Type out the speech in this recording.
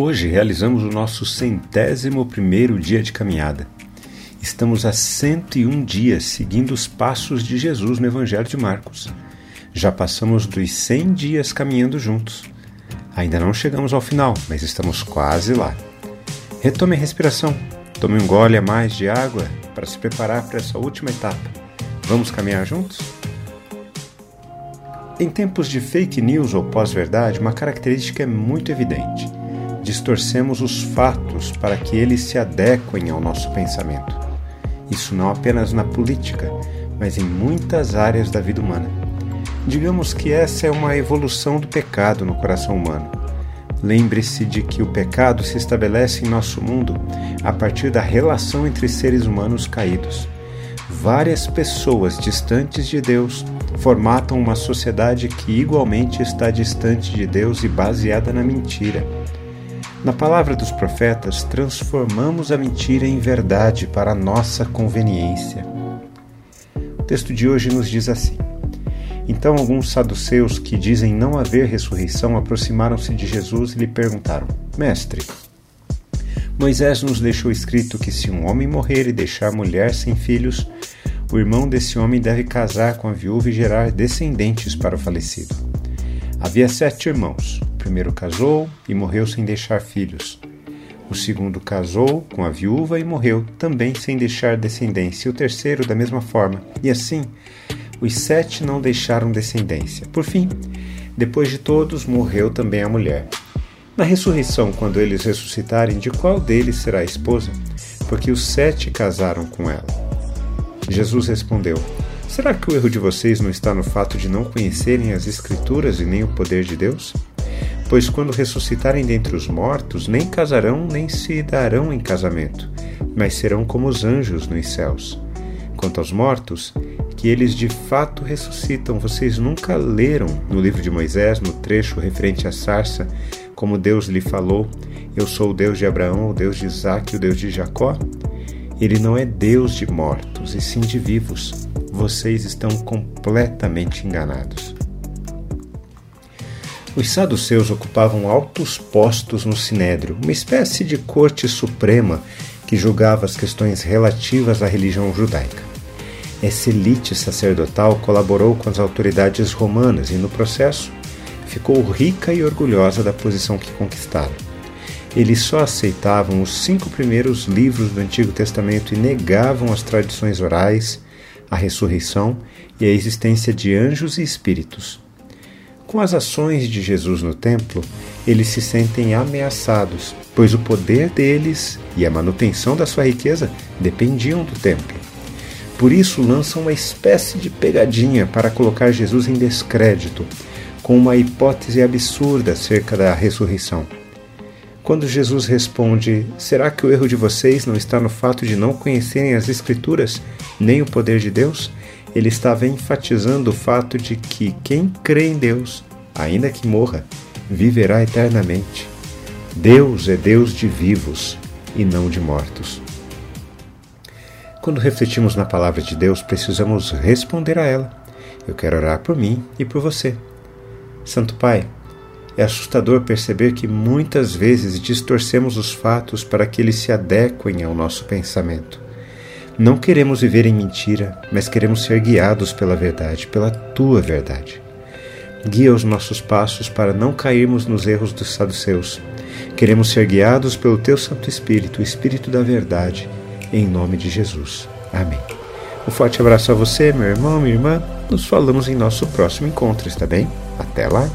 Hoje realizamos o nosso centésimo primeiro dia de caminhada. Estamos há 101 dias seguindo os passos de Jesus no Evangelho de Marcos. Já passamos dos 100 dias caminhando juntos. Ainda não chegamos ao final, mas estamos quase lá. Retome a respiração, tome um gole a mais de água para se preparar para essa última etapa. Vamos caminhar juntos? Em tempos de fake news ou pós-verdade, uma característica é muito evidente distorcemos os fatos para que eles se adequem ao nosso pensamento. Isso não apenas na política, mas em muitas áreas da vida humana. Digamos que essa é uma evolução do pecado no coração humano. Lembre-se de que o pecado se estabelece em nosso mundo a partir da relação entre seres humanos caídos. Várias pessoas distantes de Deus formatam uma sociedade que igualmente está distante de Deus e baseada na mentira. Na palavra dos profetas, transformamos a mentira em verdade para nossa conveniência. O texto de hoje nos diz assim: Então alguns saduceus que dizem não haver ressurreição aproximaram-se de Jesus e lhe perguntaram: Mestre, Moisés nos deixou escrito que se um homem morrer e deixar mulher sem filhos, o irmão desse homem deve casar com a viúva e gerar descendentes para o falecido. Havia sete irmãos primeiro casou e morreu sem deixar filhos. O segundo casou com a viúva e morreu também sem deixar descendência. E o terceiro, da mesma forma. E assim, os sete não deixaram descendência. Por fim, depois de todos, morreu também a mulher. Na ressurreição, quando eles ressuscitarem, de qual deles será a esposa? Porque os sete casaram com ela. Jesus respondeu: Será que o erro de vocês não está no fato de não conhecerem as Escrituras e nem o poder de Deus? Pois quando ressuscitarem dentre os mortos, nem casarão nem se darão em casamento, mas serão como os anjos nos céus. Quanto aos mortos, que eles de fato ressuscitam, vocês nunca leram no livro de Moisés, no trecho referente à sarça, como Deus lhe falou: Eu sou o Deus de Abraão, o Deus de Isaac o Deus de Jacó? Ele não é Deus de mortos, e sim de vivos. Vocês estão completamente enganados. Os saduceus ocupavam altos postos no sinédrio, uma espécie de corte suprema que julgava as questões relativas à religião judaica. Essa elite sacerdotal colaborou com as autoridades romanas e, no processo, ficou rica e orgulhosa da posição que conquistaram. Eles só aceitavam os cinco primeiros livros do Antigo Testamento e negavam as tradições orais, a ressurreição e a existência de anjos e espíritos. Com as ações de Jesus no templo, eles se sentem ameaçados, pois o poder deles e a manutenção da sua riqueza dependiam do templo. Por isso, lançam uma espécie de pegadinha para colocar Jesus em descrédito, com uma hipótese absurda acerca da ressurreição. Quando Jesus responde: Será que o erro de vocês não está no fato de não conhecerem as Escrituras nem o poder de Deus? Ele estava enfatizando o fato de que quem crê em Deus, ainda que morra, viverá eternamente. Deus é Deus de vivos e não de mortos. Quando refletimos na palavra de Deus, precisamos responder a ela. Eu quero orar por mim e por você. Santo Pai, é assustador perceber que muitas vezes distorcemos os fatos para que eles se adequem ao nosso pensamento. Não queremos viver em mentira, mas queremos ser guiados pela verdade, pela tua verdade. Guia os nossos passos para não cairmos nos erros dos saduceus. Queremos ser guiados pelo teu Santo Espírito, o Espírito da verdade, em nome de Jesus. Amém. Um forte abraço a você, meu irmão, minha irmã. Nos falamos em nosso próximo encontro, está bem? Até lá!